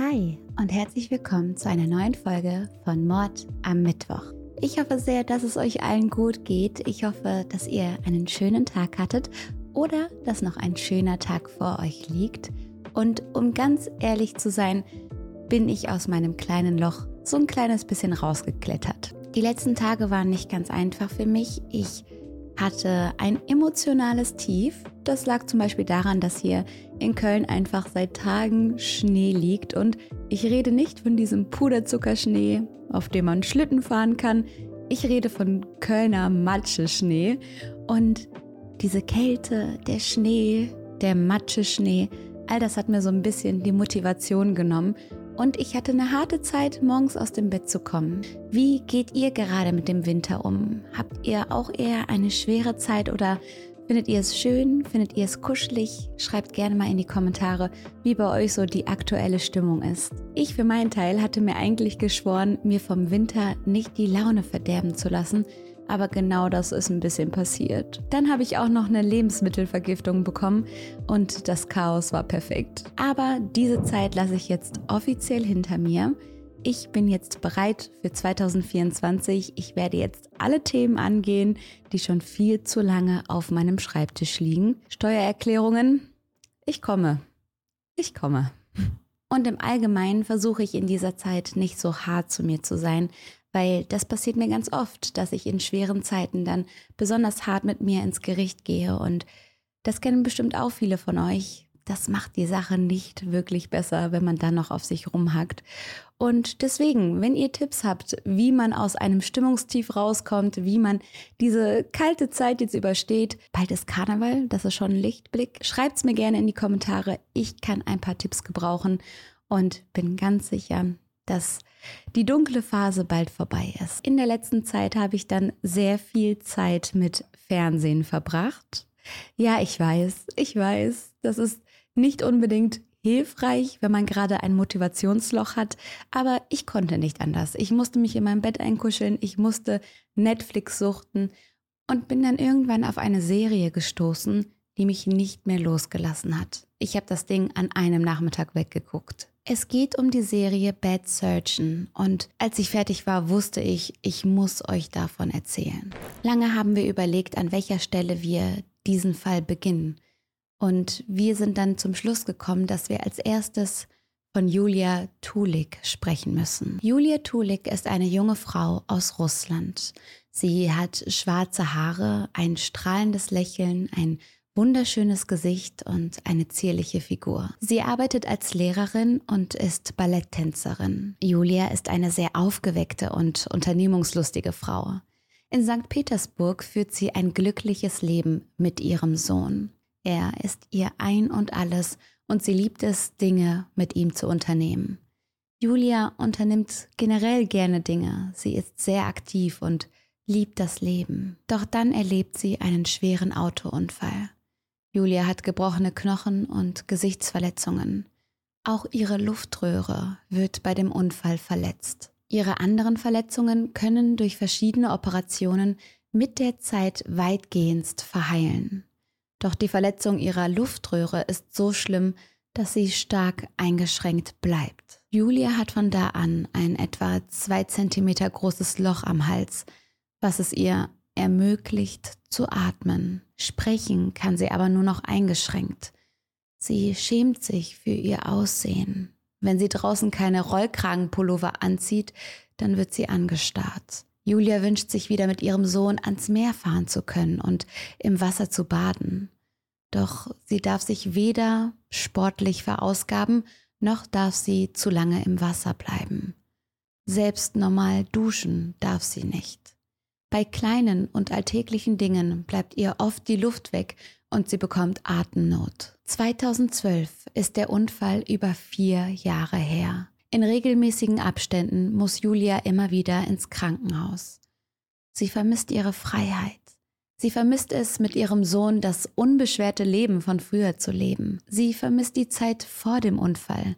Hi und herzlich willkommen zu einer neuen Folge von Mord am Mittwoch. Ich hoffe sehr, dass es euch allen gut geht. Ich hoffe, dass ihr einen schönen Tag hattet oder dass noch ein schöner Tag vor euch liegt. Und um ganz ehrlich zu sein, bin ich aus meinem kleinen Loch so ein kleines bisschen rausgeklettert. Die letzten Tage waren nicht ganz einfach für mich. Ich hatte ein emotionales Tief. Das lag zum Beispiel daran, dass hier in Köln einfach seit Tagen Schnee liegt. Und ich rede nicht von diesem Puderzuckerschnee, auf dem man Schlitten fahren kann. Ich rede von Kölner Matscheschnee. Und diese Kälte, der Schnee, der Matscheschnee, all das hat mir so ein bisschen die Motivation genommen und ich hatte eine harte Zeit, morgens aus dem Bett zu kommen. Wie geht ihr gerade mit dem Winter um? Habt ihr auch eher eine schwere Zeit oder findet ihr es schön? Findet ihr es kuschelig? Schreibt gerne mal in die Kommentare, wie bei euch so die aktuelle Stimmung ist. Ich für meinen Teil hatte mir eigentlich geschworen, mir vom Winter nicht die Laune verderben zu lassen aber genau das ist ein bisschen passiert. Dann habe ich auch noch eine Lebensmittelvergiftung bekommen und das Chaos war perfekt. Aber diese Zeit lasse ich jetzt offiziell hinter mir. Ich bin jetzt bereit für 2024. Ich werde jetzt alle Themen angehen, die schon viel zu lange auf meinem Schreibtisch liegen. Steuererklärungen. Ich komme. Ich komme. Und im Allgemeinen versuche ich in dieser Zeit nicht so hart zu mir zu sein, weil das passiert mir ganz oft, dass ich in schweren Zeiten dann besonders hart mit mir ins Gericht gehe und das kennen bestimmt auch viele von euch. Das macht die Sache nicht wirklich besser, wenn man dann noch auf sich rumhackt. Und deswegen, wenn ihr Tipps habt, wie man aus einem Stimmungstief rauskommt, wie man diese kalte Zeit jetzt übersteht, bald ist Karneval, das ist schon ein Lichtblick, schreibt es mir gerne in die Kommentare. Ich kann ein paar Tipps gebrauchen und bin ganz sicher, dass die dunkle Phase bald vorbei ist. In der letzten Zeit habe ich dann sehr viel Zeit mit Fernsehen verbracht. Ja, ich weiß, ich weiß, das ist nicht unbedingt hilfreich, wenn man gerade ein Motivationsloch hat, aber ich konnte nicht anders. Ich musste mich in meinem Bett einkuscheln, ich musste Netflix suchten und bin dann irgendwann auf eine Serie gestoßen, die mich nicht mehr losgelassen hat. Ich habe das Ding an einem Nachmittag weggeguckt. Es geht um die Serie Bad Surgeon und als ich fertig war, wusste ich, ich muss euch davon erzählen. Lange haben wir überlegt, an welcher Stelle wir diesen Fall beginnen. Und wir sind dann zum Schluss gekommen, dass wir als erstes von Julia Tulik sprechen müssen. Julia Tulik ist eine junge Frau aus Russland. Sie hat schwarze Haare, ein strahlendes Lächeln, ein wunderschönes Gesicht und eine zierliche Figur. Sie arbeitet als Lehrerin und ist Balletttänzerin. Julia ist eine sehr aufgeweckte und unternehmungslustige Frau. In St. Petersburg führt sie ein glückliches Leben mit ihrem Sohn. Er ist ihr ein und alles und sie liebt es, Dinge mit ihm zu unternehmen. Julia unternimmt generell gerne Dinge. Sie ist sehr aktiv und liebt das Leben. Doch dann erlebt sie einen schweren Autounfall. Julia hat gebrochene Knochen und Gesichtsverletzungen. Auch ihre Luftröhre wird bei dem Unfall verletzt. Ihre anderen Verletzungen können durch verschiedene Operationen mit der Zeit weitgehend verheilen. Doch die Verletzung ihrer Luftröhre ist so schlimm, dass sie stark eingeschränkt bleibt. Julia hat von da an ein etwa zwei Zentimeter großes Loch am Hals, was es ihr ermöglicht zu atmen. Sprechen kann sie aber nur noch eingeschränkt. Sie schämt sich für ihr Aussehen. Wenn sie draußen keine Rollkragenpullover anzieht, dann wird sie angestarrt. Julia wünscht sich wieder mit ihrem Sohn ans Meer fahren zu können und im Wasser zu baden. Doch sie darf sich weder sportlich verausgaben, noch darf sie zu lange im Wasser bleiben. Selbst normal duschen darf sie nicht. Bei kleinen und alltäglichen Dingen bleibt ihr oft die Luft weg und sie bekommt Atemnot. 2012 ist der Unfall über vier Jahre her. In regelmäßigen Abständen muss Julia immer wieder ins Krankenhaus. Sie vermisst ihre Freiheit. Sie vermisst es, mit ihrem Sohn das unbeschwerte Leben von früher zu leben. Sie vermisst die Zeit vor dem Unfall,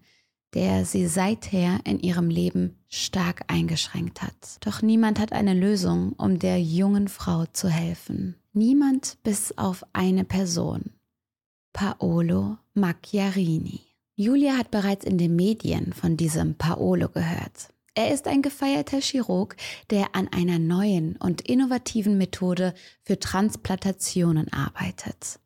der sie seither in ihrem Leben stark eingeschränkt hat. Doch niemand hat eine Lösung, um der jungen Frau zu helfen. Niemand bis auf eine Person. Paolo Macchiarini. Julia hat bereits in den Medien von diesem Paolo gehört. Er ist ein gefeierter Chirurg, der an einer neuen und innovativen Methode für Transplantationen arbeitet.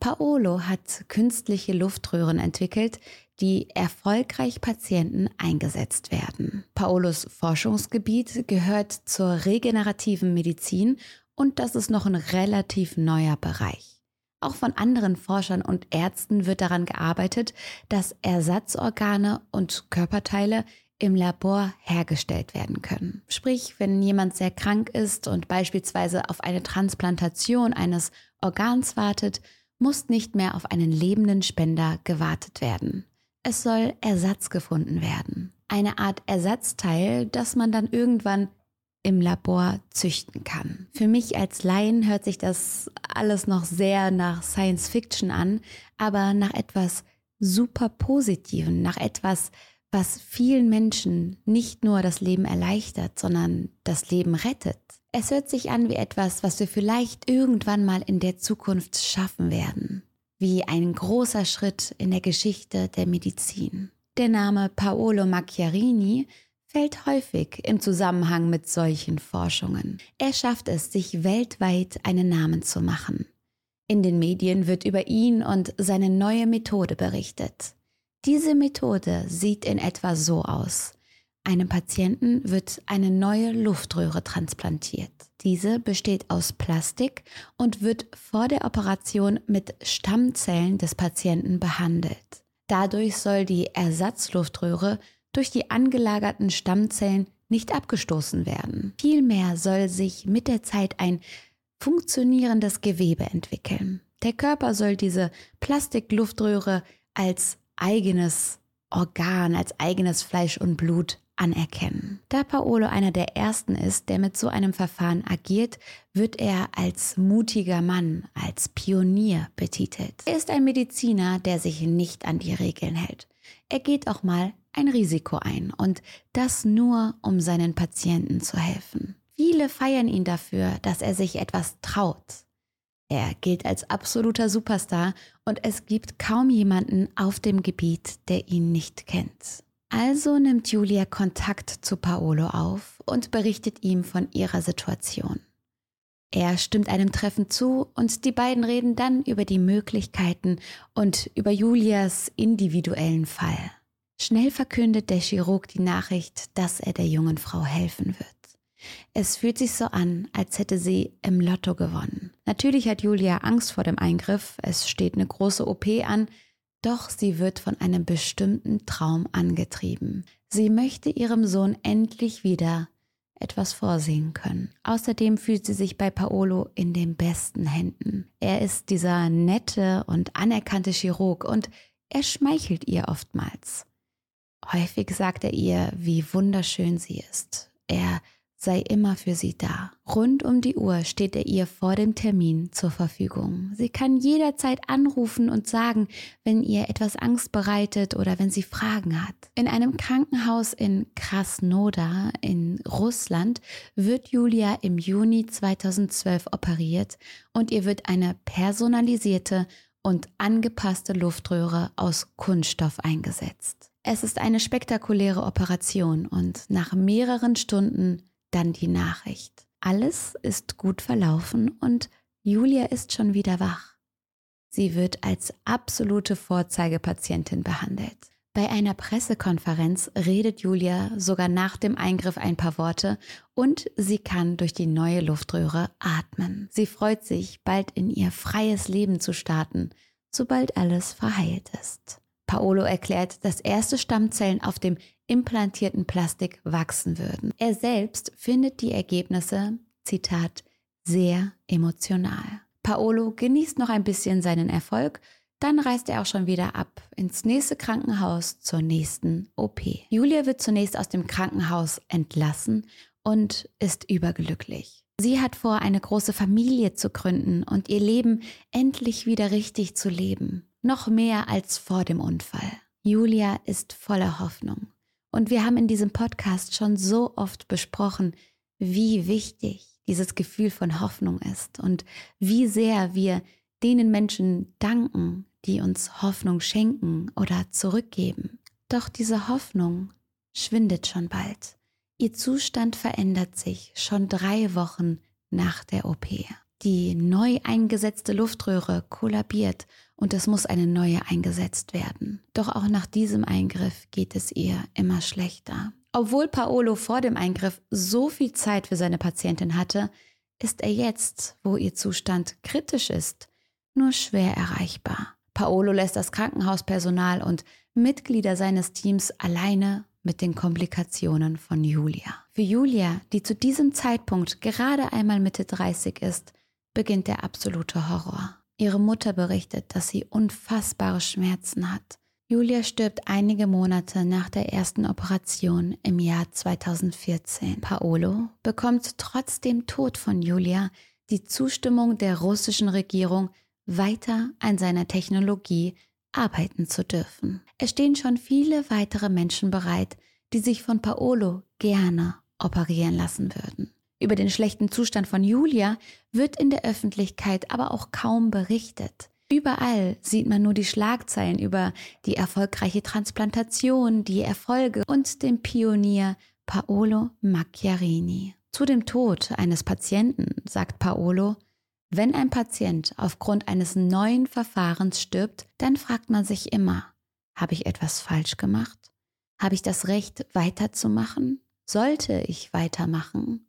Paolo hat künstliche Luftröhren entwickelt, die erfolgreich Patienten eingesetzt werden. Paolos Forschungsgebiet gehört zur regenerativen Medizin und das ist noch ein relativ neuer Bereich. Auch von anderen Forschern und Ärzten wird daran gearbeitet, dass Ersatzorgane und Körperteile im Labor hergestellt werden können. Sprich, wenn jemand sehr krank ist und beispielsweise auf eine Transplantation eines Organs wartet, muss nicht mehr auf einen lebenden Spender gewartet werden. Es soll Ersatz gefunden werden. Eine Art Ersatzteil, das man dann irgendwann im Labor züchten kann. Für mich als Laien hört sich das alles noch sehr nach Science Fiction an, aber nach etwas super Positiven, nach etwas, was vielen Menschen nicht nur das Leben erleichtert, sondern das Leben rettet. Es hört sich an wie etwas, was wir vielleicht irgendwann mal in der Zukunft schaffen werden, wie ein großer Schritt in der Geschichte der Medizin. Der Name Paolo Macchiarini fällt häufig im Zusammenhang mit solchen Forschungen. Er schafft es, sich weltweit einen Namen zu machen. In den Medien wird über ihn und seine neue Methode berichtet. Diese Methode sieht in etwa so aus. Einem Patienten wird eine neue Luftröhre transplantiert. Diese besteht aus Plastik und wird vor der Operation mit Stammzellen des Patienten behandelt. Dadurch soll die Ersatzluftröhre durch die angelagerten Stammzellen nicht abgestoßen werden. Vielmehr soll sich mit der Zeit ein funktionierendes Gewebe entwickeln. Der Körper soll diese Plastikluftröhre als eigenes Organ, als eigenes Fleisch und Blut anerkennen. Da Paolo einer der ersten ist, der mit so einem Verfahren agiert, wird er als mutiger Mann, als Pionier betitelt. Er ist ein Mediziner, der sich nicht an die Regeln hält. Er geht auch mal ein Risiko ein und das nur, um seinen Patienten zu helfen. Viele feiern ihn dafür, dass er sich etwas traut, er gilt als absoluter Superstar und es gibt kaum jemanden auf dem Gebiet, der ihn nicht kennt. Also nimmt Julia Kontakt zu Paolo auf und berichtet ihm von ihrer Situation. Er stimmt einem Treffen zu und die beiden reden dann über die Möglichkeiten und über Julias individuellen Fall. Schnell verkündet der Chirurg die Nachricht, dass er der jungen Frau helfen wird. Es fühlt sich so an, als hätte sie im Lotto gewonnen. Natürlich hat Julia Angst vor dem Eingriff, es steht eine große OP an, doch sie wird von einem bestimmten Traum angetrieben. Sie möchte ihrem Sohn endlich wieder etwas vorsehen können. Außerdem fühlt sie sich bei Paolo in den besten Händen. Er ist dieser nette und anerkannte Chirurg und er schmeichelt ihr oftmals. Häufig sagt er ihr, wie wunderschön sie ist. Er sei immer für sie da. Rund um die Uhr steht er ihr vor dem Termin zur Verfügung. Sie kann jederzeit anrufen und sagen, wenn ihr etwas Angst bereitet oder wenn sie Fragen hat. In einem Krankenhaus in Krasnodar in Russland wird Julia im Juni 2012 operiert und ihr wird eine personalisierte und angepasste Luftröhre aus Kunststoff eingesetzt. Es ist eine spektakuläre Operation und nach mehreren Stunden dann die Nachricht. Alles ist gut verlaufen und Julia ist schon wieder wach. Sie wird als absolute Vorzeigepatientin behandelt. Bei einer Pressekonferenz redet Julia sogar nach dem Eingriff ein paar Worte und sie kann durch die neue Luftröhre atmen. Sie freut sich, bald in ihr freies Leben zu starten, sobald alles verheilt ist. Paolo erklärt, dass erste Stammzellen auf dem implantierten Plastik wachsen würden. Er selbst findet die Ergebnisse, Zitat, sehr emotional. Paolo genießt noch ein bisschen seinen Erfolg, dann reist er auch schon wieder ab ins nächste Krankenhaus zur nächsten OP. Julia wird zunächst aus dem Krankenhaus entlassen und ist überglücklich. Sie hat vor, eine große Familie zu gründen und ihr Leben endlich wieder richtig zu leben. Noch mehr als vor dem Unfall. Julia ist voller Hoffnung. Und wir haben in diesem Podcast schon so oft besprochen, wie wichtig dieses Gefühl von Hoffnung ist und wie sehr wir denen Menschen danken, die uns Hoffnung schenken oder zurückgeben. Doch diese Hoffnung schwindet schon bald. Ihr Zustand verändert sich schon drei Wochen nach der OP. Die neu eingesetzte Luftröhre kollabiert und es muss eine neue eingesetzt werden. Doch auch nach diesem Eingriff geht es ihr immer schlechter. Obwohl Paolo vor dem Eingriff so viel Zeit für seine Patientin hatte, ist er jetzt, wo ihr Zustand kritisch ist, nur schwer erreichbar. Paolo lässt das Krankenhauspersonal und Mitglieder seines Teams alleine mit den Komplikationen von Julia. Für Julia, die zu diesem Zeitpunkt gerade einmal Mitte 30 ist, beginnt der absolute Horror. Ihre Mutter berichtet, dass sie unfassbare Schmerzen hat. Julia stirbt einige Monate nach der ersten Operation im Jahr 2014. Paolo bekommt trotz dem Tod von Julia die Zustimmung der russischen Regierung, weiter an seiner Technologie arbeiten zu dürfen. Es stehen schon viele weitere Menschen bereit, die sich von Paolo gerne operieren lassen würden. Über den schlechten Zustand von Julia wird in der Öffentlichkeit aber auch kaum berichtet. Überall sieht man nur die Schlagzeilen über die erfolgreiche Transplantation, die Erfolge und den Pionier Paolo Macchiarini. Zu dem Tod eines Patienten sagt Paolo, wenn ein Patient aufgrund eines neuen Verfahrens stirbt, dann fragt man sich immer, habe ich etwas falsch gemacht? Habe ich das Recht weiterzumachen? Sollte ich weitermachen?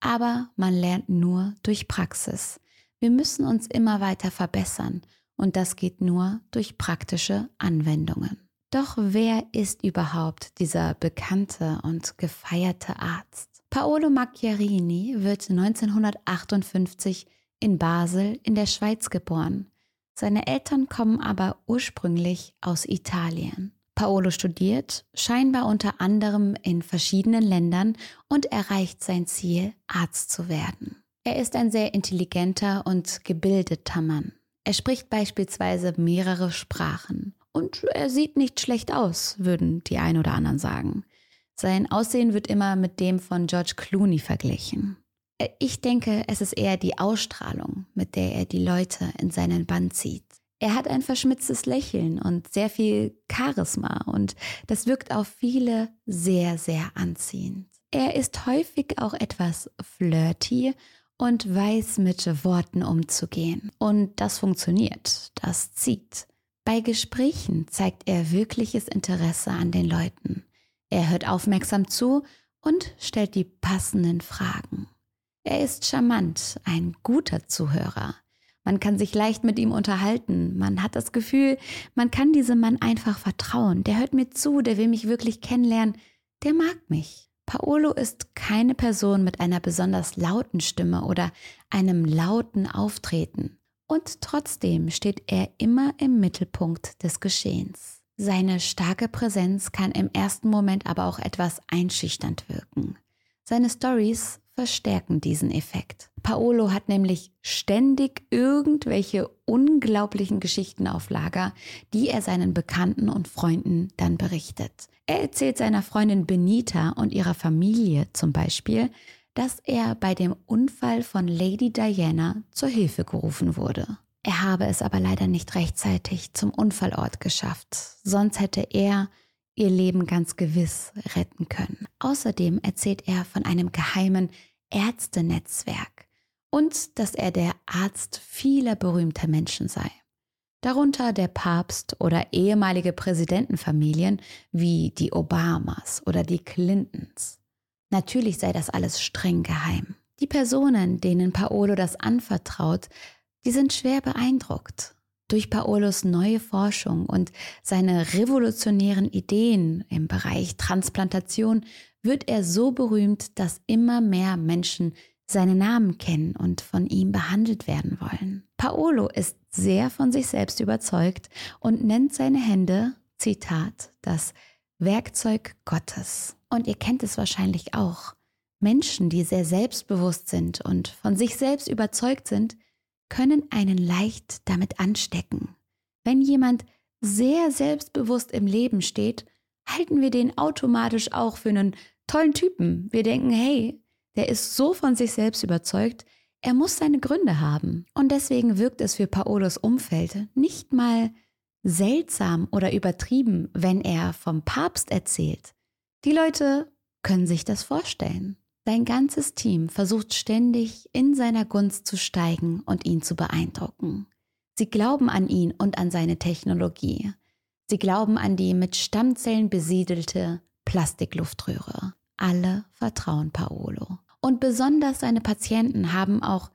Aber man lernt nur durch Praxis. Wir müssen uns immer weiter verbessern und das geht nur durch praktische Anwendungen. Doch wer ist überhaupt dieser bekannte und gefeierte Arzt? Paolo Macchiarini wird 1958 in Basel in der Schweiz geboren. Seine Eltern kommen aber ursprünglich aus Italien. Paolo studiert, scheinbar unter anderem in verschiedenen Ländern und erreicht sein Ziel, Arzt zu werden. Er ist ein sehr intelligenter und gebildeter Mann. Er spricht beispielsweise mehrere Sprachen. Und er sieht nicht schlecht aus, würden die ein oder anderen sagen. Sein Aussehen wird immer mit dem von George Clooney verglichen. Ich denke, es ist eher die Ausstrahlung, mit der er die Leute in seinen Bann zieht. Er hat ein verschmitztes Lächeln und sehr viel Charisma und das wirkt auf viele sehr, sehr anziehend. Er ist häufig auch etwas flirty und weiß mit Worten umzugehen. Und das funktioniert, das zieht. Bei Gesprächen zeigt er wirkliches Interesse an den Leuten. Er hört aufmerksam zu und stellt die passenden Fragen. Er ist charmant, ein guter Zuhörer. Man kann sich leicht mit ihm unterhalten. Man hat das Gefühl, man kann diesem Mann einfach vertrauen. Der hört mir zu, der will mich wirklich kennenlernen. Der mag mich. Paolo ist keine Person mit einer besonders lauten Stimme oder einem lauten Auftreten. Und trotzdem steht er immer im Mittelpunkt des Geschehens. Seine starke Präsenz kann im ersten Moment aber auch etwas einschüchternd wirken. Seine Stories verstärken diesen Effekt. Paolo hat nämlich ständig irgendwelche unglaublichen Geschichten auf Lager, die er seinen Bekannten und Freunden dann berichtet. Er erzählt seiner Freundin Benita und ihrer Familie zum Beispiel, dass er bei dem Unfall von Lady Diana zur Hilfe gerufen wurde. Er habe es aber leider nicht rechtzeitig zum Unfallort geschafft, sonst hätte er ihr Leben ganz gewiss retten können. Außerdem erzählt er von einem geheimen Ärztenetzwerk und dass er der Arzt vieler berühmter Menschen sei. Darunter der Papst oder ehemalige Präsidentenfamilien wie die Obamas oder die Clintons. Natürlich sei das alles streng geheim. Die Personen, denen Paolo das anvertraut, die sind schwer beeindruckt. Durch Paolos neue Forschung und seine revolutionären Ideen im Bereich Transplantation wird er so berühmt, dass immer mehr Menschen seinen Namen kennen und von ihm behandelt werden wollen. Paolo ist sehr von sich selbst überzeugt und nennt seine Hände, Zitat, das Werkzeug Gottes. Und ihr kennt es wahrscheinlich auch. Menschen, die sehr selbstbewusst sind und von sich selbst überzeugt sind, können einen leicht damit anstecken. Wenn jemand sehr selbstbewusst im Leben steht, halten wir den automatisch auch für einen tollen Typen. Wir denken, hey, der ist so von sich selbst überzeugt, Er muss seine Gründe haben. Und deswegen wirkt es für Paolos Umfeld nicht mal seltsam oder übertrieben, wenn er vom Papst erzählt. Die Leute können sich das vorstellen. Sein ganzes Team versucht ständig in seiner Gunst zu steigen und ihn zu beeindrucken. Sie glauben an ihn und an seine Technologie. Sie glauben an die mit Stammzellen besiedelte Plastikluftröhre. Alle vertrauen Paolo. Und besonders seine Patienten haben auch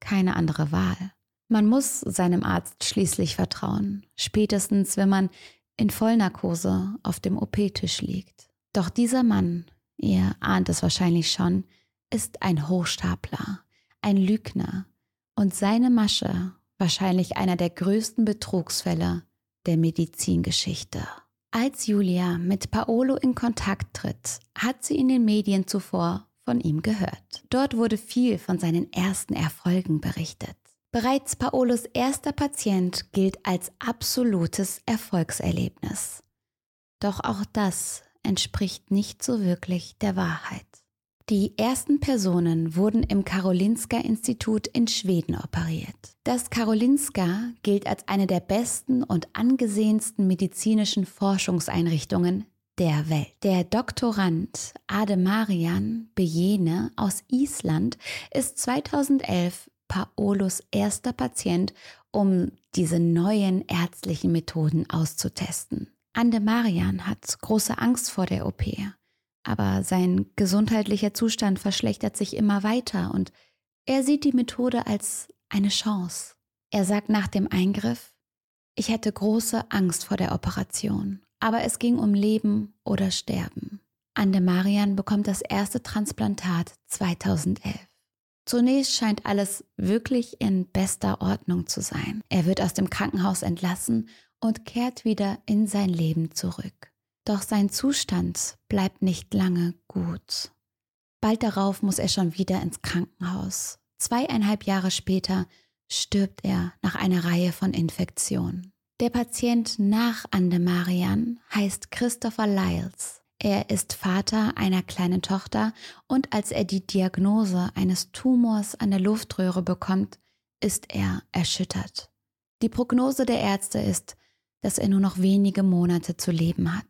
keine andere Wahl. Man muss seinem Arzt schließlich vertrauen, spätestens wenn man in Vollnarkose auf dem OP-Tisch liegt. Doch dieser Mann, ihr ahnt es wahrscheinlich schon, ist ein Hochstapler, ein Lügner und seine Masche wahrscheinlich einer der größten Betrugsfälle der Medizingeschichte. Als Julia mit Paolo in Kontakt tritt, hat sie in den Medien zuvor von ihm gehört. Dort wurde viel von seinen ersten Erfolgen berichtet. Bereits Paolos erster Patient gilt als absolutes Erfolgserlebnis. Doch auch das entspricht nicht so wirklich der Wahrheit. Die ersten Personen wurden im Karolinska-Institut in Schweden operiert. Das Karolinska gilt als eine der besten und angesehensten medizinischen Forschungseinrichtungen der Welt. Der Doktorand Ademarian Bejene aus Island ist 2011 Paolos erster Patient, um diese neuen ärztlichen Methoden auszutesten. Ande Marian hat große Angst vor der OP, aber sein gesundheitlicher Zustand verschlechtert sich immer weiter und er sieht die Methode als eine Chance. Er sagt nach dem Eingriff, ich hätte große Angst vor der Operation, aber es ging um Leben oder Sterben. Ande Marian bekommt das erste Transplantat 2011. Zunächst scheint alles wirklich in bester Ordnung zu sein. Er wird aus dem Krankenhaus entlassen und kehrt wieder in sein Leben zurück. Doch sein Zustand bleibt nicht lange gut. Bald darauf muss er schon wieder ins Krankenhaus. Zweieinhalb Jahre später stirbt er nach einer Reihe von Infektionen. Der Patient nach Andemarian heißt Christopher Lyles. Er ist Vater einer kleinen Tochter und als er die Diagnose eines Tumors an der Luftröhre bekommt, ist er erschüttert. Die Prognose der Ärzte ist, dass er nur noch wenige Monate zu leben hat.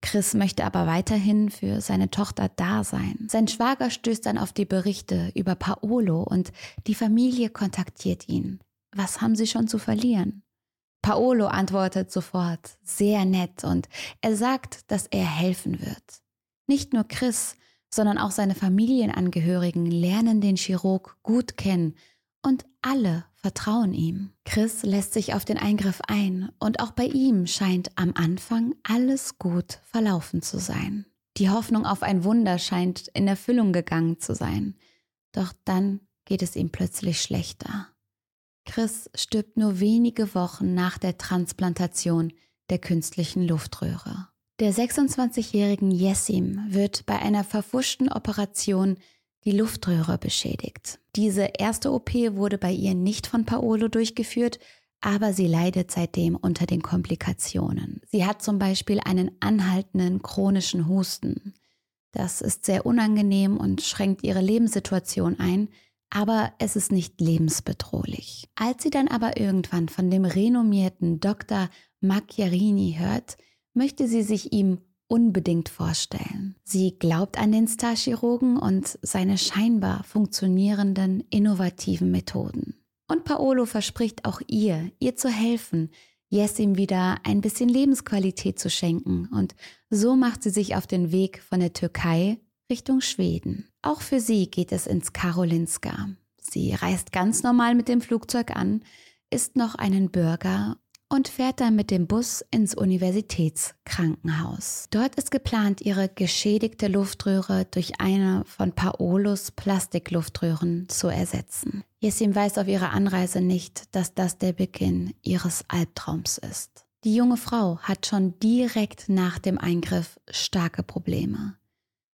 Chris möchte aber weiterhin für seine Tochter da sein. Sein Schwager stößt dann auf die Berichte über Paolo und die Familie kontaktiert ihn. Was haben sie schon zu verlieren? Paolo antwortet sofort, sehr nett, und er sagt, dass er helfen wird. Nicht nur Chris, sondern auch seine Familienangehörigen lernen den Chirurg gut kennen und alle vertrauen ihm. Chris lässt sich auf den Eingriff ein und auch bei ihm scheint am Anfang alles gut verlaufen zu sein. Die Hoffnung auf ein Wunder scheint in Erfüllung gegangen zu sein. Doch dann geht es ihm plötzlich schlechter. Chris stirbt nur wenige Wochen nach der Transplantation der künstlichen Luftröhre. Der 26-jährigen Jessim wird bei einer verfuschten Operation die Luftröhre beschädigt. Diese erste OP wurde bei ihr nicht von Paolo durchgeführt, aber sie leidet seitdem unter den Komplikationen. Sie hat zum Beispiel einen anhaltenden chronischen Husten. Das ist sehr unangenehm und schränkt ihre Lebenssituation ein, aber es ist nicht lebensbedrohlich. Als sie dann aber irgendwann von dem renommierten Dr. Macchiarini hört, möchte sie sich ihm unbedingt vorstellen. Sie glaubt an den Starchirurgen und seine scheinbar funktionierenden, innovativen Methoden. Und Paolo verspricht auch ihr, ihr zu helfen, Jessim wieder ein bisschen Lebensqualität zu schenken. Und so macht sie sich auf den Weg von der Türkei Richtung Schweden. Auch für sie geht es ins Karolinska. Sie reist ganz normal mit dem Flugzeug an, isst noch einen Burger und fährt dann mit dem Bus ins Universitätskrankenhaus. Dort ist geplant, ihre geschädigte Luftröhre durch eine von Paolos Plastikluftröhren zu ersetzen. Jessim weiß auf ihrer Anreise nicht, dass das der Beginn ihres Albtraums ist. Die junge Frau hat schon direkt nach dem Eingriff starke Probleme.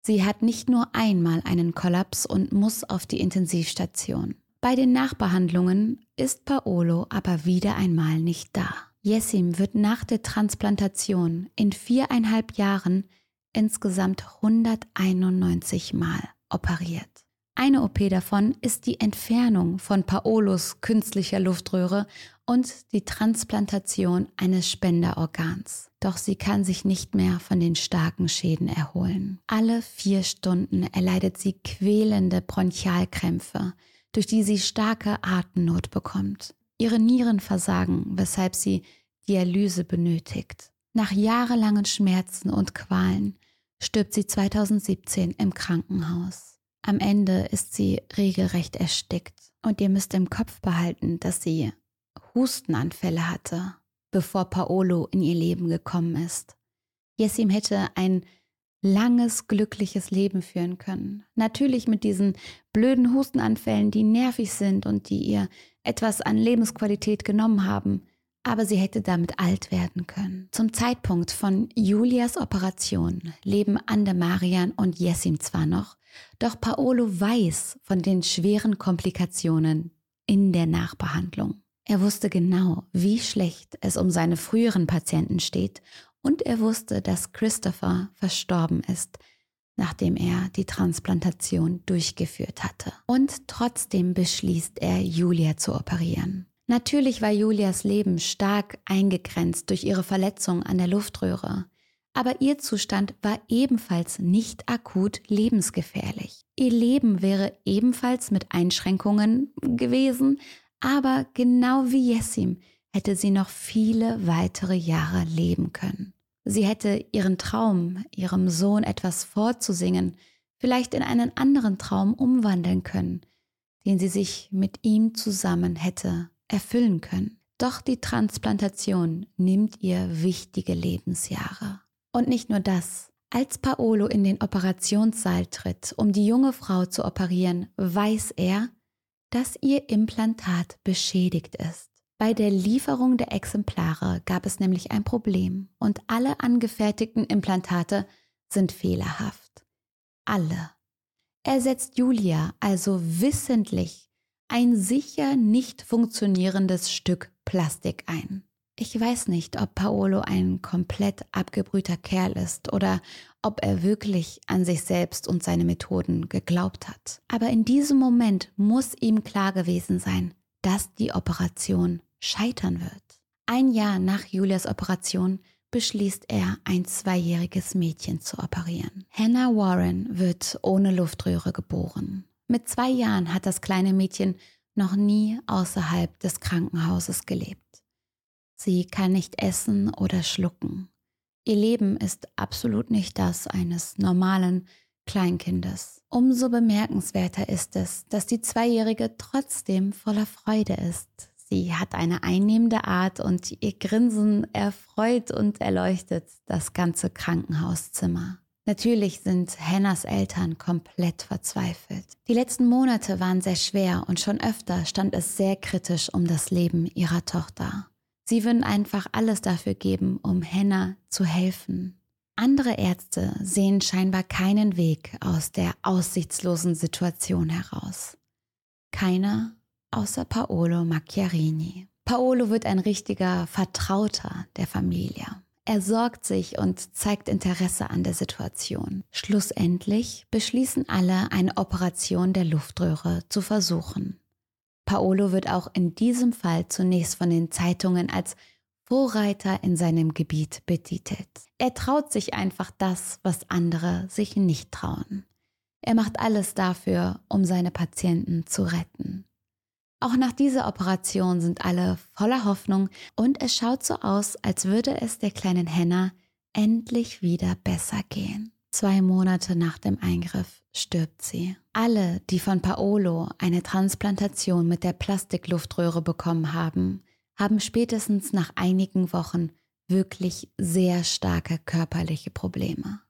Sie hat nicht nur einmal einen Kollaps und muss auf die Intensivstation. Bei den Nachbehandlungen ist Paolo aber wieder einmal nicht da. Jessim wird nach der Transplantation in viereinhalb Jahren insgesamt 191 Mal operiert. Eine OP davon ist die Entfernung von Paolos künstlicher Luftröhre und die Transplantation eines Spenderorgans. Doch sie kann sich nicht mehr von den starken Schäden erholen. Alle vier Stunden erleidet sie quälende Bronchialkrämpfe, durch die sie starke Atemnot bekommt. Ihre Nieren versagen, weshalb sie Dialyse benötigt. Nach jahrelangen Schmerzen und Qualen stirbt sie 2017 im Krankenhaus. Am Ende ist sie regelrecht erstickt. Und ihr müsst im Kopf behalten, dass sie Hustenanfälle hatte, bevor Paolo in ihr Leben gekommen ist. Jessim hätte ein langes, glückliches Leben führen können. Natürlich mit diesen blöden Hustenanfällen, die nervig sind und die ihr etwas an Lebensqualität genommen haben, aber sie hätte damit alt werden können. Zum Zeitpunkt von Julias Operation leben Andemarian und Jessim zwar noch, doch Paolo weiß von den schweren Komplikationen in der Nachbehandlung. Er wusste genau, wie schlecht es um seine früheren Patienten steht und er wusste, dass Christopher verstorben ist, nachdem er die Transplantation durchgeführt hatte. Und trotzdem beschließt er, Julia zu operieren. Natürlich war Julias Leben stark eingegrenzt durch ihre Verletzung an der Luftröhre, aber ihr Zustand war ebenfalls nicht akut lebensgefährlich. Ihr Leben wäre ebenfalls mit Einschränkungen gewesen, aber genau wie Jessim hätte sie noch viele weitere Jahre leben können. Sie hätte ihren Traum, ihrem Sohn etwas vorzusingen, vielleicht in einen anderen Traum umwandeln können, den sie sich mit ihm zusammen hätte erfüllen können. Doch die Transplantation nimmt ihr wichtige Lebensjahre. Und nicht nur das. Als Paolo in den Operationssaal tritt, um die junge Frau zu operieren, weiß er, dass ihr Implantat beschädigt ist. Bei der Lieferung der Exemplare gab es nämlich ein Problem und alle angefertigten Implantate sind fehlerhaft. Alle. Er setzt Julia also wissentlich ein sicher nicht funktionierendes Stück Plastik ein. Ich weiß nicht, ob Paolo ein komplett abgebrühter Kerl ist oder ob er wirklich an sich selbst und seine Methoden geglaubt hat. Aber in diesem Moment muss ihm klar gewesen sein, dass die Operation scheitern wird. Ein Jahr nach Julias Operation beschließt er, ein zweijähriges Mädchen zu operieren. Hannah Warren wird ohne Luftröhre geboren. Mit zwei Jahren hat das kleine Mädchen noch nie außerhalb des Krankenhauses gelebt. Sie kann nicht essen oder schlucken. Ihr Leben ist absolut nicht das eines normalen Kleinkindes. Umso bemerkenswerter ist es, dass die Zweijährige trotzdem voller Freude ist. Sie hat eine einnehmende Art und ihr Grinsen erfreut und erleuchtet das ganze Krankenhauszimmer. Natürlich sind Hennas Eltern komplett verzweifelt. Die letzten Monate waren sehr schwer und schon öfter stand es sehr kritisch um das Leben ihrer Tochter. Sie würden einfach alles dafür geben, um Henna zu helfen. Andere Ärzte sehen scheinbar keinen Weg aus der aussichtslosen Situation heraus. Keiner außer Paolo Macchiarini. Paolo wird ein richtiger Vertrauter der Familie. Er sorgt sich und zeigt Interesse an der Situation. Schlussendlich beschließen alle, eine Operation der Luftröhre zu versuchen. Paolo wird auch in diesem Fall zunächst von den Zeitungen als Vorreiter in seinem Gebiet betitelt. Er traut sich einfach das, was andere sich nicht trauen. Er macht alles dafür, um seine Patienten zu retten. Auch nach dieser Operation sind alle voller Hoffnung und es schaut so aus, als würde es der kleinen Hannah endlich wieder besser gehen. Zwei Monate nach dem Eingriff stirbt sie. Alle, die von Paolo eine Transplantation mit der Plastikluftröhre bekommen haben, haben spätestens nach einigen Wochen wirklich sehr starke körperliche Probleme,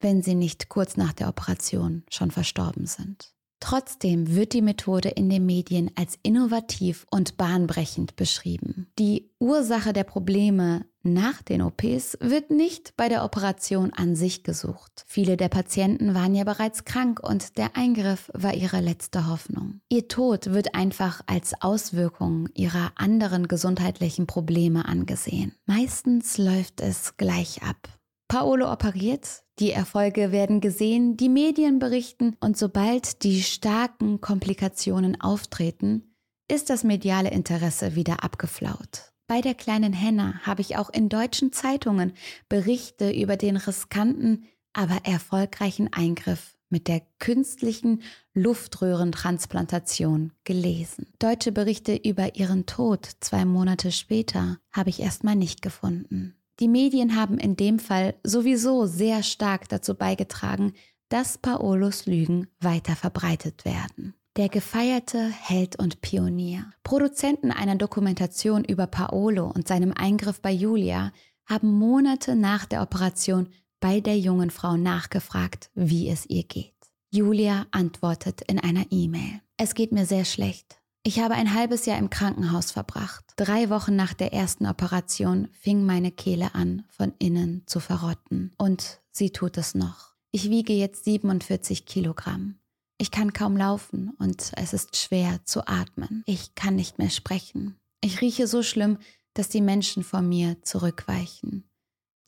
wenn sie nicht kurz nach der Operation schon verstorben sind. Trotzdem wird die Methode in den Medien als innovativ und bahnbrechend beschrieben. Die Ursache der Probleme nach den OPs wird nicht bei der Operation an sich gesucht. Viele der Patienten waren ja bereits krank und der Eingriff war ihre letzte Hoffnung. Ihr Tod wird einfach als Auswirkung ihrer anderen gesundheitlichen Probleme angesehen. Meistens läuft es gleich ab. Paolo operiert, Die Erfolge werden gesehen, die Medien berichten und sobald die starken Komplikationen auftreten, ist das mediale Interesse wieder abgeflaut. Bei der kleinen Henna habe ich auch in deutschen Zeitungen Berichte über den riskanten, aber erfolgreichen Eingriff mit der künstlichen Luftröhrentransplantation gelesen. Deutsche Berichte über ihren Tod zwei Monate später habe ich erstmal nicht gefunden. Die Medien haben in dem Fall sowieso sehr stark dazu beigetragen, dass Paolos Lügen weiter verbreitet werden. Der gefeierte Held und Pionier. Produzenten einer Dokumentation über Paolo und seinem Eingriff bei Julia haben Monate nach der Operation bei der jungen Frau nachgefragt, wie es ihr geht. Julia antwortet in einer E-Mail. Es geht mir sehr schlecht. Ich habe ein halbes Jahr im Krankenhaus verbracht. Drei Wochen nach der ersten Operation fing meine Kehle an, von innen zu verrotten. Und sie tut es noch. Ich wiege jetzt 47 Kilogramm. Ich kann kaum laufen und es ist schwer zu atmen. Ich kann nicht mehr sprechen. Ich rieche so schlimm, dass die Menschen vor mir zurückweichen.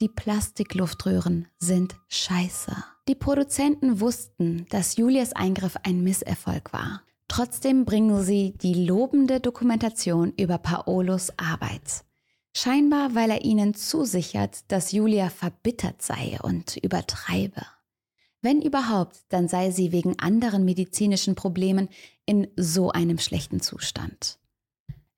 Die Plastikluftröhren sind scheiße. Die Produzenten wussten, dass Julias Eingriff ein Misserfolg war. Trotzdem bringen sie die lobende Dokumentation über Paolos Arbeit. Scheinbar, weil er ihnen zusichert, dass Julia verbittert sei und übertreibe. Wenn überhaupt, dann sei sie wegen anderen medizinischen Problemen in so einem schlechten Zustand.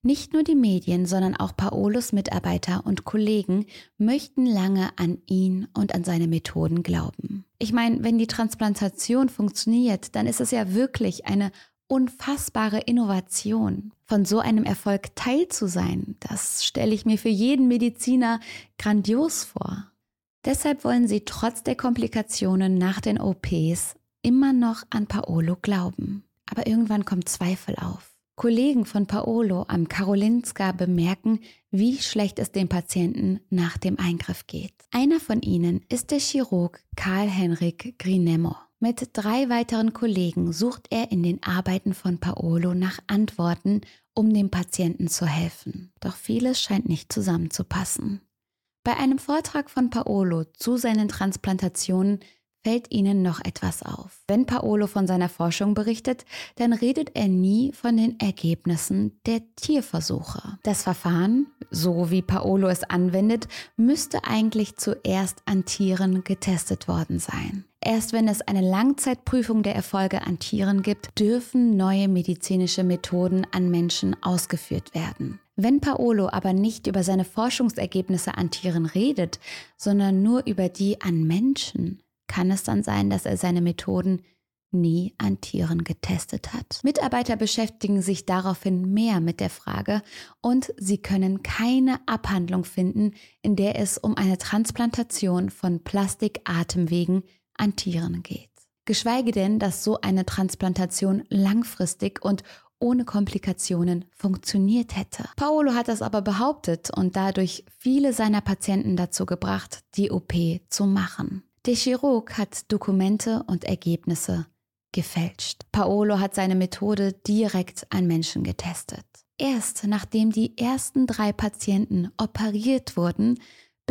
Nicht nur die Medien, sondern auch Paolos Mitarbeiter und Kollegen möchten lange an ihn und an seine Methoden glauben. Ich meine, wenn die Transplantation funktioniert, dann ist es ja wirklich eine unfassbare Innovation. Von so einem Erfolg teil zu sein, das stelle ich mir für jeden Mediziner grandios vor. Deshalb wollen sie trotz der Komplikationen nach den OPs immer noch an Paolo glauben. Aber irgendwann kommt Zweifel auf. Kollegen von Paolo am Karolinska bemerken, wie schlecht es dem Patienten nach dem Eingriff geht. Einer von ihnen ist der Chirurg Karl-Henrik Grinemmo. Mit drei weiteren Kollegen sucht er in den Arbeiten von Paolo nach Antworten, um dem Patienten zu helfen. Doch vieles scheint nicht zusammenzupassen. Bei einem Vortrag von Paolo zu seinen Transplantationen fällt ihnen noch etwas auf. Wenn Paolo von seiner Forschung berichtet, dann redet er nie von den Ergebnissen der Tierversuche. Das Verfahren, so wie Paolo es anwendet, müsste eigentlich zuerst an Tieren getestet worden sein. Erst wenn es eine Langzeitprüfung der Erfolge an Tieren gibt, dürfen neue medizinische Methoden an Menschen ausgeführt werden. Wenn Paolo aber nicht über seine Forschungsergebnisse an Tieren redet, sondern nur über die an Menschen, kann es dann sein, dass er seine Methoden nie an Tieren getestet hat. Mitarbeiter beschäftigen sich daraufhin mehr mit der Frage und sie können keine Abhandlung finden, in der es um eine Transplantation von Plastikatemwegen an Tieren geht. Geschweige denn, dass so eine Transplantation langfristig und ohne Komplikationen funktioniert hätte. Paolo hat das aber behauptet und dadurch viele seiner Patienten dazu gebracht, die OP zu machen. Der Chirurg hat Dokumente und Ergebnisse gefälscht. Paolo hat seine Methode direkt an Menschen getestet. Erst nachdem die ersten drei Patienten operiert wurden,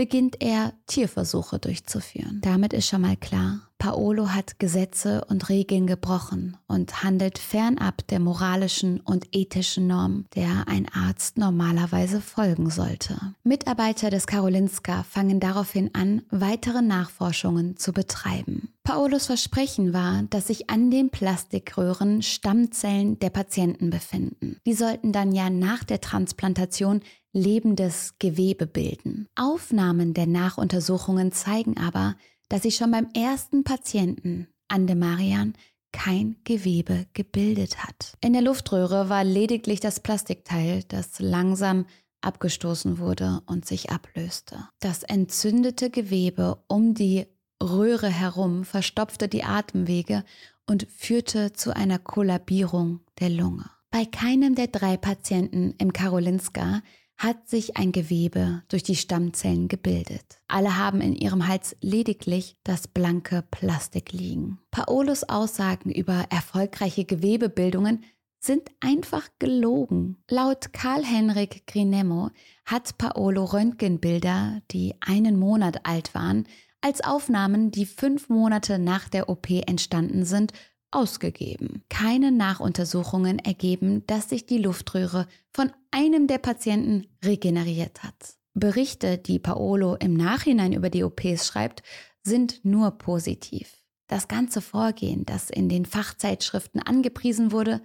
beginnt er Tierversuche durchzuführen. Damit ist schon mal klar, Paolo hat Gesetze und Regeln gebrochen und handelt fernab der moralischen und ethischen Norm, der ein Arzt normalerweise folgen sollte. Mitarbeiter des Karolinska fangen daraufhin an, weitere Nachforschungen zu betreiben. Paolos Versprechen war, dass sich an den Plastikröhren Stammzellen der Patienten befinden. Die sollten dann ja nach der Transplantation lebendes Gewebe bilden. Aufnahmen der Nachuntersuchungen zeigen aber, dass sich schon beim ersten Patienten, Andemarian, kein Gewebe gebildet hat. In der Luftröhre war lediglich das Plastikteil, das langsam abgestoßen wurde und sich ablöste. Das entzündete Gewebe um die Röhre herum verstopfte die Atemwege und führte zu einer Kollabierung der Lunge. Bei keinem der drei Patienten im Karolinska hat sich ein Gewebe durch die Stammzellen gebildet. Alle haben in ihrem Hals lediglich das blanke Plastik liegen. Paolos Aussagen über erfolgreiche Gewebebildungen sind einfach gelogen. Laut Karl-Henrik Grinemmo hat Paolo Röntgenbilder, die einen Monat alt waren, als Aufnahmen, die fünf Monate nach der OP entstanden sind, ausgegeben. Keine Nachuntersuchungen ergeben, dass sich die Luftröhre von einem der Patienten regeneriert hat. Berichte, die Paolo im Nachhinein über die OPs schreibt, sind nur positiv. Das ganze Vorgehen, das in den Fachzeitschriften angepriesen wurde,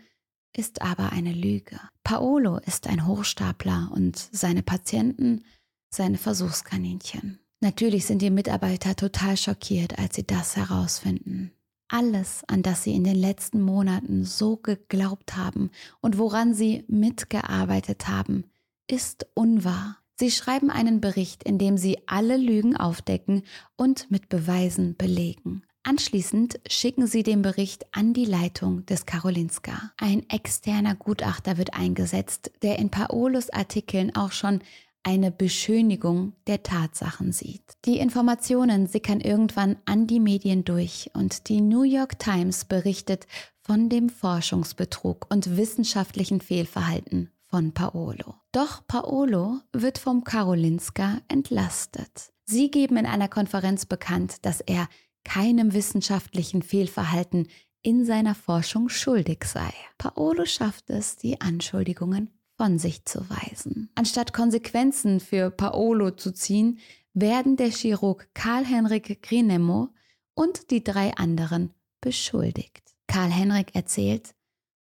ist aber eine Lüge. Paolo ist ein Hochstapler und seine Patienten seine Versuchskaninchen. Natürlich sind die Mitarbeiter total schockiert, als sie das herausfinden. Alles, an das sie in den letzten Monaten so geglaubt haben und woran sie mitgearbeitet haben, ist unwahr. Sie schreiben einen Bericht, in dem sie alle Lügen aufdecken und mit Beweisen belegen. Anschließend schicken sie den Bericht an die Leitung des Karolinska. Ein externer Gutachter wird eingesetzt, der in Paolos Artikeln auch schon eine Beschönigung der Tatsachen sieht. Die Informationen sickern irgendwann an die Medien durch und die New York Times berichtet von dem Forschungsbetrug und wissenschaftlichen Fehlverhalten von Paolo. Doch Paolo wird vom Karolinska entlastet. Sie geben in einer Konferenz bekannt, dass er keinem wissenschaftlichen Fehlverhalten in seiner Forschung schuldig sei. Paolo schafft es, die Anschuldigungen von sich zu weisen. Anstatt Konsequenzen für Paolo zu ziehen, werden der Chirurg Karl-Henrik Grinemo und die drei anderen beschuldigt. Karl-Henrik erzählt,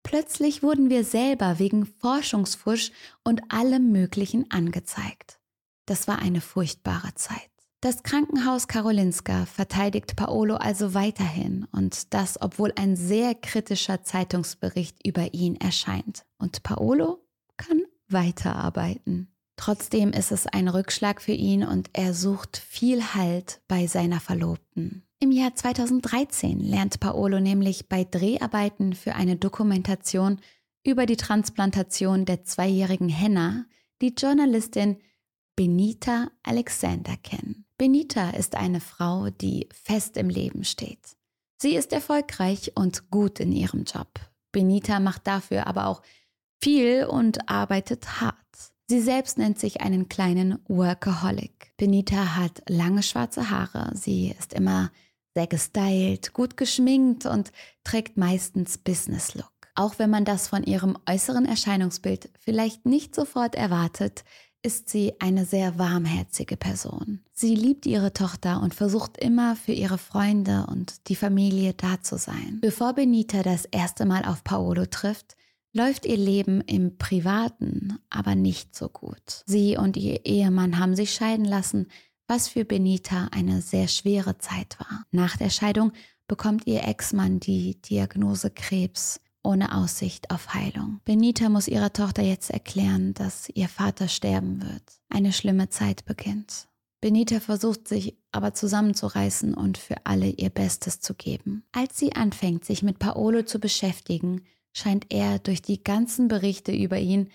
Plötzlich wurden wir selber wegen Forschungsfusch und allem Möglichen angezeigt. Das war eine furchtbare Zeit. Das Krankenhaus Karolinska verteidigt Paolo also weiterhin und das, obwohl ein sehr kritischer Zeitungsbericht über ihn erscheint. Und Paolo kann weiterarbeiten. Trotzdem ist es ein Rückschlag für ihn und er sucht viel Halt bei seiner Verlobten. Im Jahr 2013 lernt Paolo nämlich bei Dreharbeiten für eine Dokumentation über die Transplantation der zweijährigen Henna die Journalistin Benita Alexander kennen. Benita ist eine Frau, die fest im Leben steht. Sie ist erfolgreich und gut in ihrem Job. Benita macht dafür aber auch viel und arbeitet hart. Sie selbst nennt sich einen kleinen Workaholic. Benita hat lange schwarze Haare. Sie ist immer sehr gestylt, gut geschminkt und trägt meistens Business Look. Auch wenn man das von ihrem äußeren Erscheinungsbild vielleicht nicht sofort erwartet, ist sie eine sehr warmherzige Person. Sie liebt ihre Tochter und versucht immer für ihre Freunde und die Familie da zu sein. Bevor Benita das erste Mal auf Paolo trifft, läuft ihr Leben im Privaten aber nicht so gut. Sie und ihr Ehemann haben sich scheiden lassen, was für Benita eine sehr schwere Zeit war. Nach der Scheidung bekommt ihr Ex-Mann die Diagnose Krebs ohne Aussicht auf Heilung. Benita muss ihrer Tochter jetzt erklären, dass ihr Vater sterben wird. Eine schlimme Zeit beginnt. Benita versucht sich aber zusammenzureißen und für alle ihr Bestes zu geben. Als sie anfängt, sich mit Paolo zu beschäftigen, scheint er durch die ganzen Berichte über ihn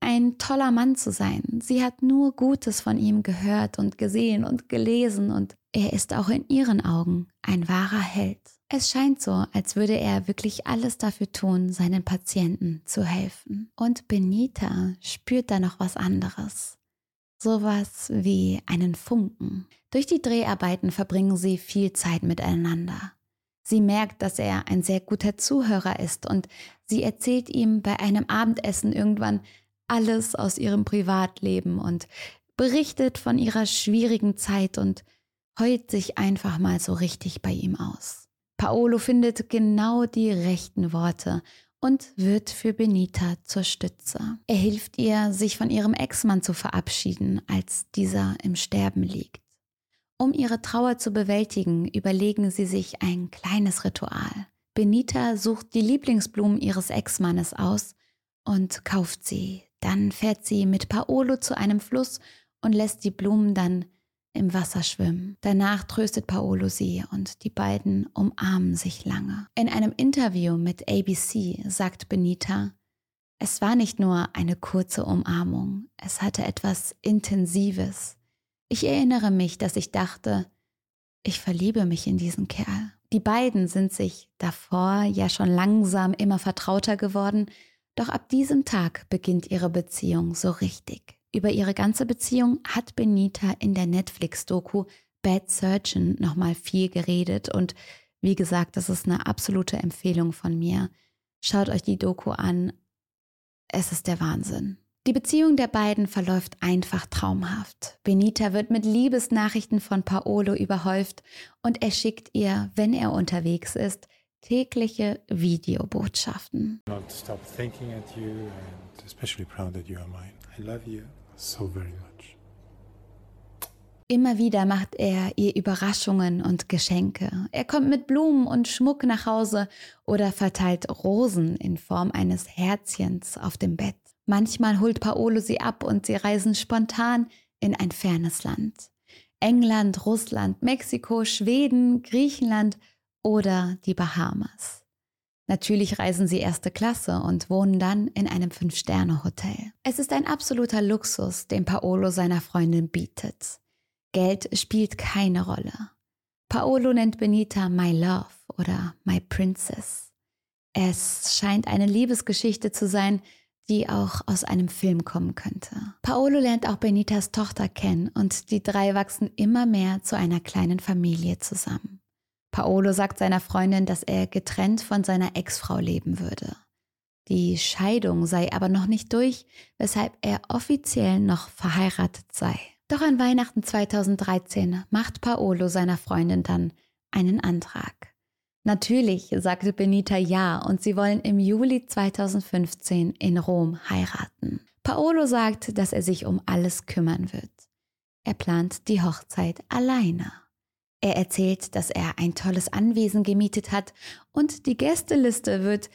ein toller Mann zu sein. Sie hat nur Gutes von ihm gehört und gesehen und gelesen und er ist auch in ihren Augen ein wahrer Held. Es scheint so, als würde er wirklich alles dafür tun, seinen Patienten zu helfen. Und Benita spürt da noch was anderes. Sowas wie einen Funken. Durch die Dreharbeiten verbringen sie viel Zeit miteinander. Sie merkt, dass er ein sehr guter Zuhörer ist und sie erzählt ihm bei einem Abendessen irgendwann alles aus ihrem Privatleben und berichtet von ihrer schwierigen Zeit und heult sich einfach mal so richtig bei ihm aus. Paolo findet genau die rechten Worte und wird für Benita zur Stütze. Er hilft ihr, sich von ihrem Ex-Mann zu verabschieden, als dieser im Sterben liegt. Um ihre Trauer zu bewältigen, überlegen sie sich ein kleines Ritual. Benita sucht die Lieblingsblumen ihres Ex-Mannes aus und kauft sie. Dann fährt sie mit Paolo zu einem Fluss und lässt die Blumen dann im Wasser schwimmen. Danach tröstet Paolo sie und die beiden umarmen sich lange. In einem Interview mit ABC sagt Benita, es war nicht nur eine kurze Umarmung, es hatte etwas Intensives. Ich erinnere mich, dass ich dachte, ich verliebe mich in diesen Kerl. Die beiden sind sich davor ja schon langsam immer vertrauter geworden, doch ab diesem Tag beginnt ihre Beziehung so richtig. Über ihre ganze Beziehung hat Benita in der Netflix-Doku Bad Surgeon nochmal viel geredet und wie gesagt, das ist eine absolute Empfehlung von mir. Schaut euch die Doku an. Es ist der Wahnsinn. Die Beziehung der beiden verläuft einfach traumhaft. Benita wird mit Liebesnachrichten von Paolo überhäuft und er schickt ihr, wenn er unterwegs ist, tägliche Videobotschaften. So. Immer wieder macht er ihr Überraschungen und Geschenke. Er kommt mit Blumen und Schmuck nach Hause oder verteilt Rosen in Form eines Herzchens auf dem Bett. Manchmal holt Paolo sie ab und sie reisen spontan in ein fernes Land. England, Russland, Mexiko, Schweden, Griechenland oder die Bahamas. Natürlich reisen sie erste Klasse und wohnen dann in einem Fünf-Sterne-Hotel. Es ist ein absoluter Luxus, den Paolo seiner Freundin bietet. Geld spielt keine Rolle. Paolo nennt Benita My Love oder My Princess. Es scheint eine Liebesgeschichte zu sein, die auch aus einem Film kommen könnte. Paolo lernt auch Benitas Tochter kennen und die drei wachsen immer mehr zu einer kleinen Familie zusammen. Paolo sagt seiner Freundin, dass er getrennt von seiner Ex-Frau leben würde. Die Scheidung sei aber noch nicht durch, weshalb er offiziell noch verheiratet sei. Doch an Weihnachten 2013 macht Paolo seiner Freundin dann einen Antrag. Natürlich sagte Benita ja und sie wollen im Juli 2015 in Rom heiraten. Paolo sagt, dass er sich um alles kümmern wird. Er plant die Hochzeit alleine. Er erzählt, dass er ein tolles Anwesen gemietet hat und die Gästeliste wird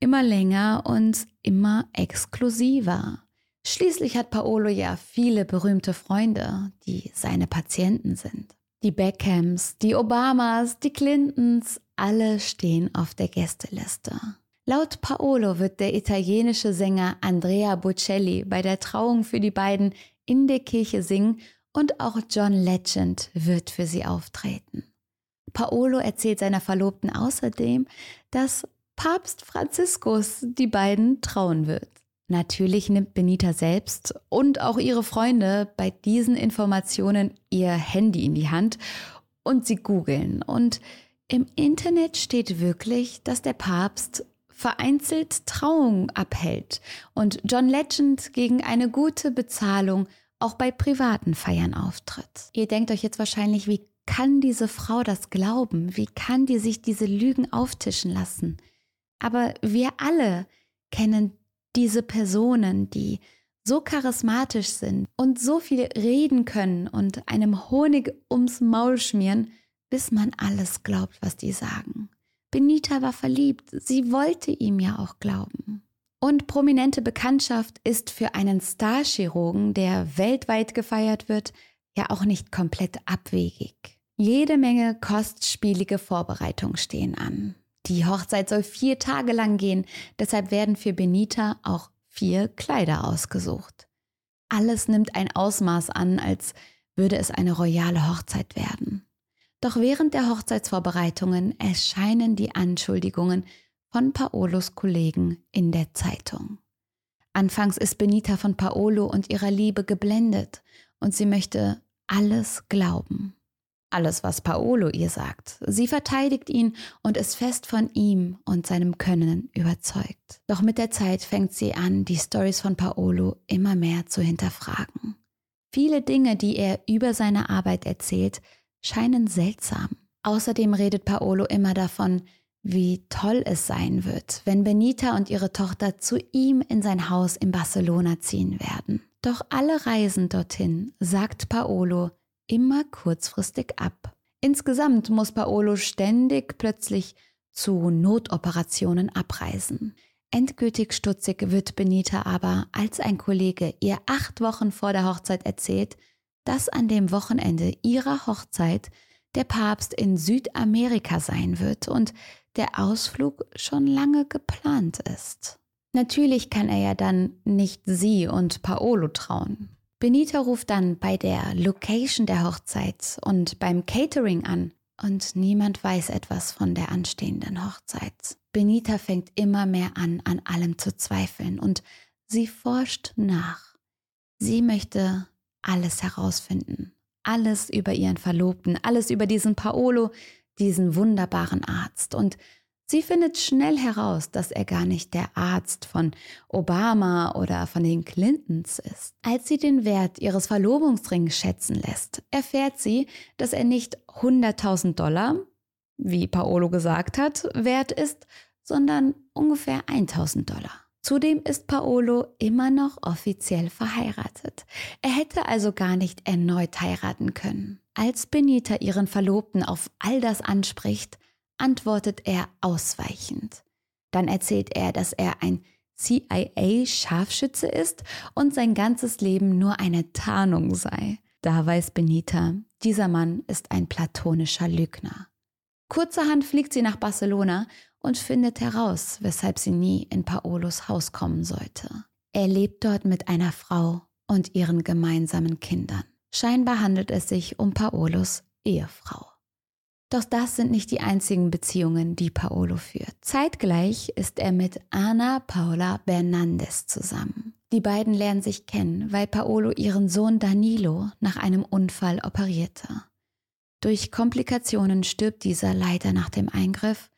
immer länger und immer exklusiver. Schließlich hat Paolo ja viele berühmte Freunde, die seine Patienten sind. Die Beckhams, die Obamas, die Clintons, alle stehen auf der Gästeliste. Laut Paolo wird der italienische Sänger Andrea Bocelli bei der Trauung für die beiden in der Kirche singen und auch John Legend wird für sie auftreten. Paolo erzählt seiner Verlobten außerdem, dass Papst Franziskus die beiden trauen wird. Natürlich nimmt Benita selbst und auch ihre Freunde bei diesen Informationen ihr Handy in die Hand und sie googeln. Und im Internet steht wirklich, dass der Papst vereinzelt Trauung abhält und John Legend gegen eine gute Bezahlung auch bei privaten Feiern auftritt. Ihr denkt euch jetzt wahrscheinlich, wie kann diese Frau das glauben? Wie kann die sich diese Lügen auftischen lassen? Aber wir alle kennen diese Personen, die so charismatisch sind und so viel reden können und einem Honig ums Maul schmieren, bis man alles glaubt, was die sagen. Benita war verliebt, sie wollte ihm ja auch glauben. Und prominente Bekanntschaft ist für einen Starchirurgen, der weltweit gefeiert wird, ja auch nicht komplett abwegig. Jede Menge kostspielige Vorbereitungen stehen an. Die Hochzeit soll vier Tage lang gehen, deshalb werden für Benita auch vier Kleider ausgesucht. Alles nimmt ein Ausmaß an, als würde es eine royale Hochzeit werden. Doch während der Hochzeitsvorbereitungen erscheinen die Anschuldigungen von Paolos Kollegen in der Zeitung. Anfangs ist Benita von Paolo und ihrer Liebe geblendet und sie möchte alles glauben. Alles, was Paolo ihr sagt. Sie verteidigt ihn und ist fest von ihm und seinem Können überzeugt. Doch mit der Zeit fängt sie an, die Stories von Paolo immer mehr zu hinterfragen. Viele Dinge, die er über seine Arbeit erzählt, scheinen seltsam. Außerdem redet Paolo immer davon, wie toll es sein wird, wenn Benita und ihre Tochter zu ihm in sein Haus in Barcelona ziehen werden. Doch alle Reisen dorthin, sagt Paolo, immer kurzfristig ab. Insgesamt muss Paolo ständig plötzlich zu Notoperationen abreisen. Endgültig stutzig wird Benita aber, als ein Kollege ihr acht Wochen vor der Hochzeit erzählt, dass an dem Wochenende ihrer Hochzeit der Papst in Südamerika sein wird und der Ausflug schon lange geplant ist. Natürlich kann er ja dann nicht sie und Paolo trauen. Benita ruft dann bei der Location der Hochzeit und beim Catering an und niemand weiß etwas von der anstehenden Hochzeit. Benita fängt immer mehr an, an allem zu zweifeln und sie forscht nach. Sie möchte alles herausfinden, alles über ihren Verlobten, alles über diesen Paolo, diesen wunderbaren Arzt. Und sie findet schnell heraus, dass er gar nicht der Arzt von Obama oder von den Clintons ist. Als sie den Wert ihres Verlobungsrings schätzen lässt, erfährt sie, dass er nicht 100.000 Dollar, wie Paolo gesagt hat, wert ist, sondern ungefähr 1000 Dollar. Zudem ist Paolo immer noch offiziell verheiratet. Er hätte also gar nicht erneut heiraten können. Als Benita ihren Verlobten auf all das anspricht, antwortet er ausweichend. Dann erzählt er, dass er ein CIA-Scharfschütze ist und sein ganzes Leben nur eine Tarnung sei. Da weiß Benita, dieser Mann ist ein platonischer Lügner. Kurzerhand fliegt sie nach Barcelona und findet heraus, weshalb sie nie in Paolos Haus kommen sollte. Er lebt dort mit einer Frau und ihren gemeinsamen Kindern. Scheinbar handelt es sich um Paolos Ehefrau. Doch das sind nicht die einzigen Beziehungen, die Paolo führt. Zeitgleich ist er mit Ana Paula Bernandez zusammen. Die beiden lernen sich kennen, weil Paolo ihren Sohn Danilo nach einem Unfall operierte. Durch Komplikationen stirbt dieser leider nach dem Eingriff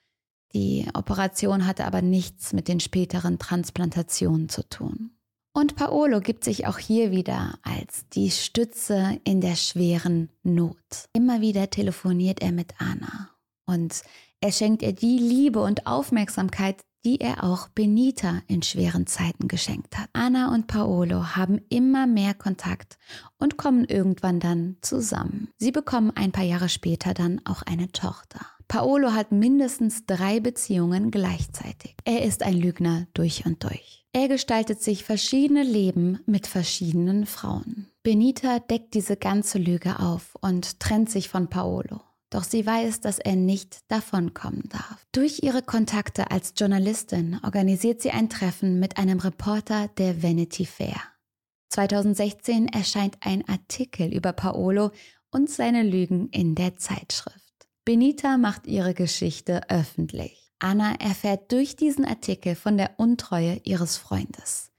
die Operation hatte aber nichts mit den späteren Transplantationen zu tun. Und Paolo gibt sich auch hier wieder als die Stütze in der schweren Not. Immer wieder telefoniert er mit Anna und er schenkt ihr die Liebe und Aufmerksamkeit, die er auch Benita in schweren Zeiten geschenkt hat. Anna und Paolo haben immer mehr Kontakt und kommen irgendwann dann zusammen. Sie bekommen ein paar Jahre später dann auch eine Tochter. Paolo hat mindestens drei Beziehungen gleichzeitig. Er ist ein Lügner durch und durch. Er gestaltet sich verschiedene Leben mit verschiedenen Frauen. Benita deckt diese ganze Lüge auf und trennt sich von Paolo. Doch sie weiß, dass er nicht davonkommen darf. Durch ihre Kontakte als Journalistin organisiert sie ein Treffen mit einem Reporter der Vanity Fair. 2016 erscheint ein Artikel über Paolo und seine Lügen in der Zeitschrift. Benita macht ihre Geschichte öffentlich. Anna erfährt durch diesen Artikel von der Untreue ihres Freundes.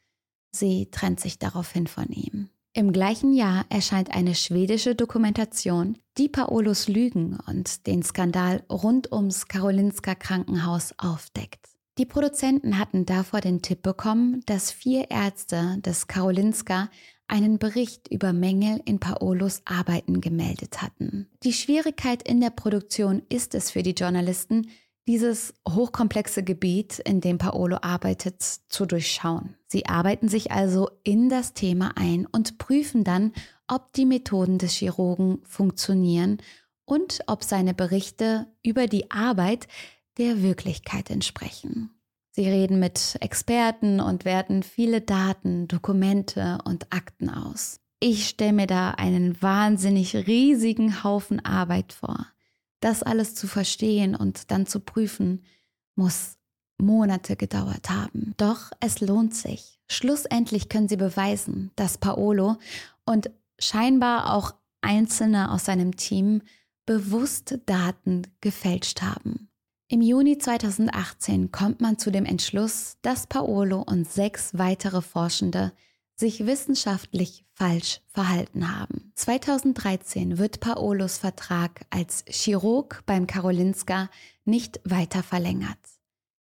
Sie trennt sich daraufhin von ihm. Im gleichen Jahr erscheint eine schwedische Dokumentation, die Paolos Lügen und den Skandal rund ums Karolinska Krankenhaus aufdeckt. Die Produzenten hatten davor den Tipp bekommen, dass vier Ärzte des Karolinska einen Bericht über Mängel in Paolos Arbeiten gemeldet hatten. Die Schwierigkeit in der Produktion ist es für die Journalisten, dieses hochkomplexe Gebiet, in dem Paolo arbeitet, zu durchschauen. Sie arbeiten sich also in das Thema ein und prüfen dann, ob die Methoden des Chirurgen funktionieren und ob seine Berichte über die Arbeit der Wirklichkeit entsprechen. Sie reden mit Experten und werten viele Daten, Dokumente und Akten aus. Ich stelle mir da einen wahnsinnig riesigen Haufen Arbeit vor. Das alles zu verstehen und dann zu prüfen, muss Monate gedauert haben. Doch es lohnt sich. Schlussendlich können sie beweisen, dass Paolo und scheinbar auch Einzelne aus seinem Team bewusst Daten gefälscht haben. Im Juni 2018 kommt man zu dem Entschluss, dass Paolo und sechs weitere Forschende sich wissenschaftlich falsch verhalten haben. 2013 wird Paolos Vertrag als Chirurg beim Karolinska nicht weiter verlängert.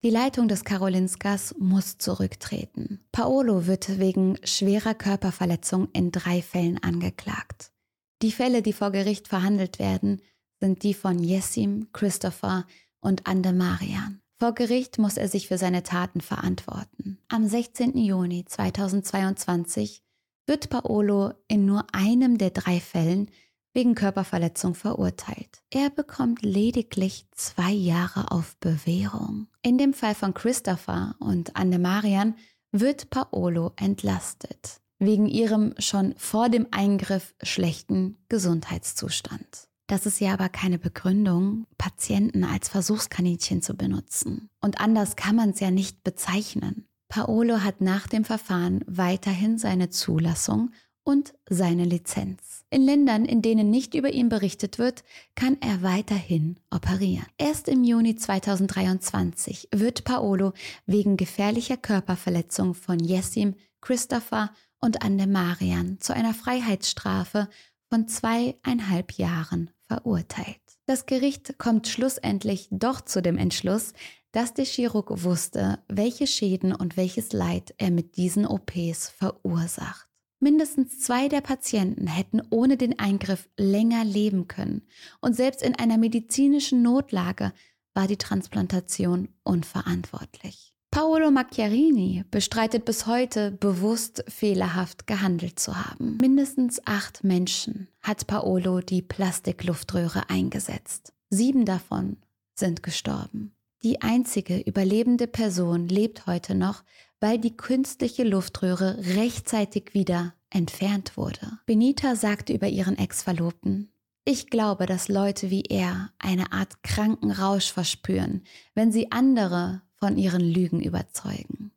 Die Leitung des Karolinskas muss zurücktreten. Paolo wird wegen schwerer Körperverletzung in drei Fällen angeklagt. Die Fälle, die vor Gericht verhandelt werden, sind die von Jessim, Christopher und Andemarian. Vor Gericht muss er sich für seine Taten verantworten. Am 16. Juni 2022 wird Paolo in nur einem der drei Fällen wegen Körperverletzung verurteilt. Er bekommt lediglich zwei Jahre auf Bewährung. In dem Fall von Christopher und Andemarian wird Paolo entlastet, wegen ihrem schon vor dem Eingriff schlechten Gesundheitszustand. Das ist ja aber keine Begründung, Patienten als Versuchskaninchen zu benutzen. Und anders kann man es ja nicht bezeichnen. Paolo hat nach dem Verfahren weiterhin seine Zulassung und seine Lizenz. In Ländern, in denen nicht über ihn berichtet wird, kann er weiterhin operieren. Erst im Juni 2023 wird Paolo wegen gefährlicher Körperverletzung von Jessim, Christopher und Andemarian zu einer Freiheitsstrafe von zweieinhalb Jahren verurteilt. Das Gericht kommt schlussendlich doch zu dem Entschluss, dass der Chirurg wusste, welche Schäden und welches Leid er mit diesen OPs verursacht. Mindestens zwei der Patienten hätten ohne den Eingriff länger leben können und selbst in einer medizinischen Notlage war die Transplantation unverantwortlich. Paolo Macchiarini bestreitet bis heute bewusst fehlerhaft gehandelt zu haben. Mindestens acht Menschen hat Paolo die Plastikluftröhre eingesetzt. Sieben davon sind gestorben. Die einzige überlebende Person lebt heute noch, weil die künstliche Luftröhre rechtzeitig wieder entfernt wurde. Benita sagte über ihren Ex-Verlobten, ich glaube, dass Leute wie er eine Art kranken Rausch verspüren, wenn sie andere von ihren Lügen überzeugen.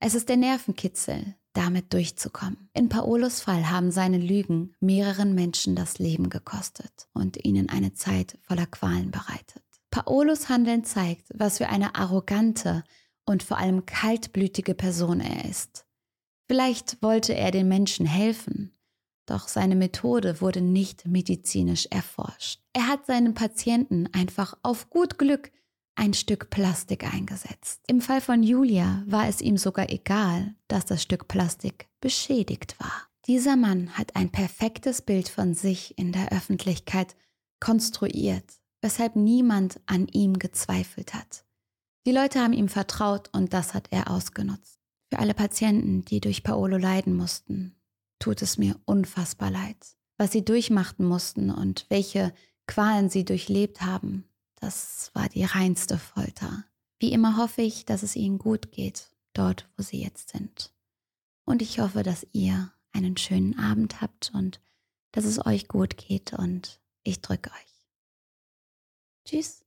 Es ist der Nervenkitzel, damit durchzukommen. In Paolos Fall haben seine Lügen mehreren Menschen das Leben gekostet und ihnen eine Zeit voller Qualen bereitet. Paolos Handeln zeigt, was für eine arrogante und vor allem kaltblütige Person er ist. Vielleicht wollte er den Menschen helfen, doch seine Methode wurde nicht medizinisch erforscht. Er hat seinen Patienten einfach auf gut Glück ein Stück Plastik eingesetzt. Im Fall von Julia war es ihm sogar egal, dass das Stück Plastik beschädigt war. Dieser Mann hat ein perfektes Bild von sich in der Öffentlichkeit konstruiert weshalb niemand an ihm gezweifelt hat. Die Leute haben ihm vertraut und das hat er ausgenutzt. Für alle Patienten, die durch Paolo leiden mussten, tut es mir unfassbar leid. Was sie durchmachten mussten und welche Qualen sie durchlebt haben, das war die reinste Folter. Wie immer hoffe ich, dass es ihnen gut geht, dort, wo sie jetzt sind. Und ich hoffe, dass ihr einen schönen Abend habt und dass es euch gut geht und ich drücke euch. Tschüss.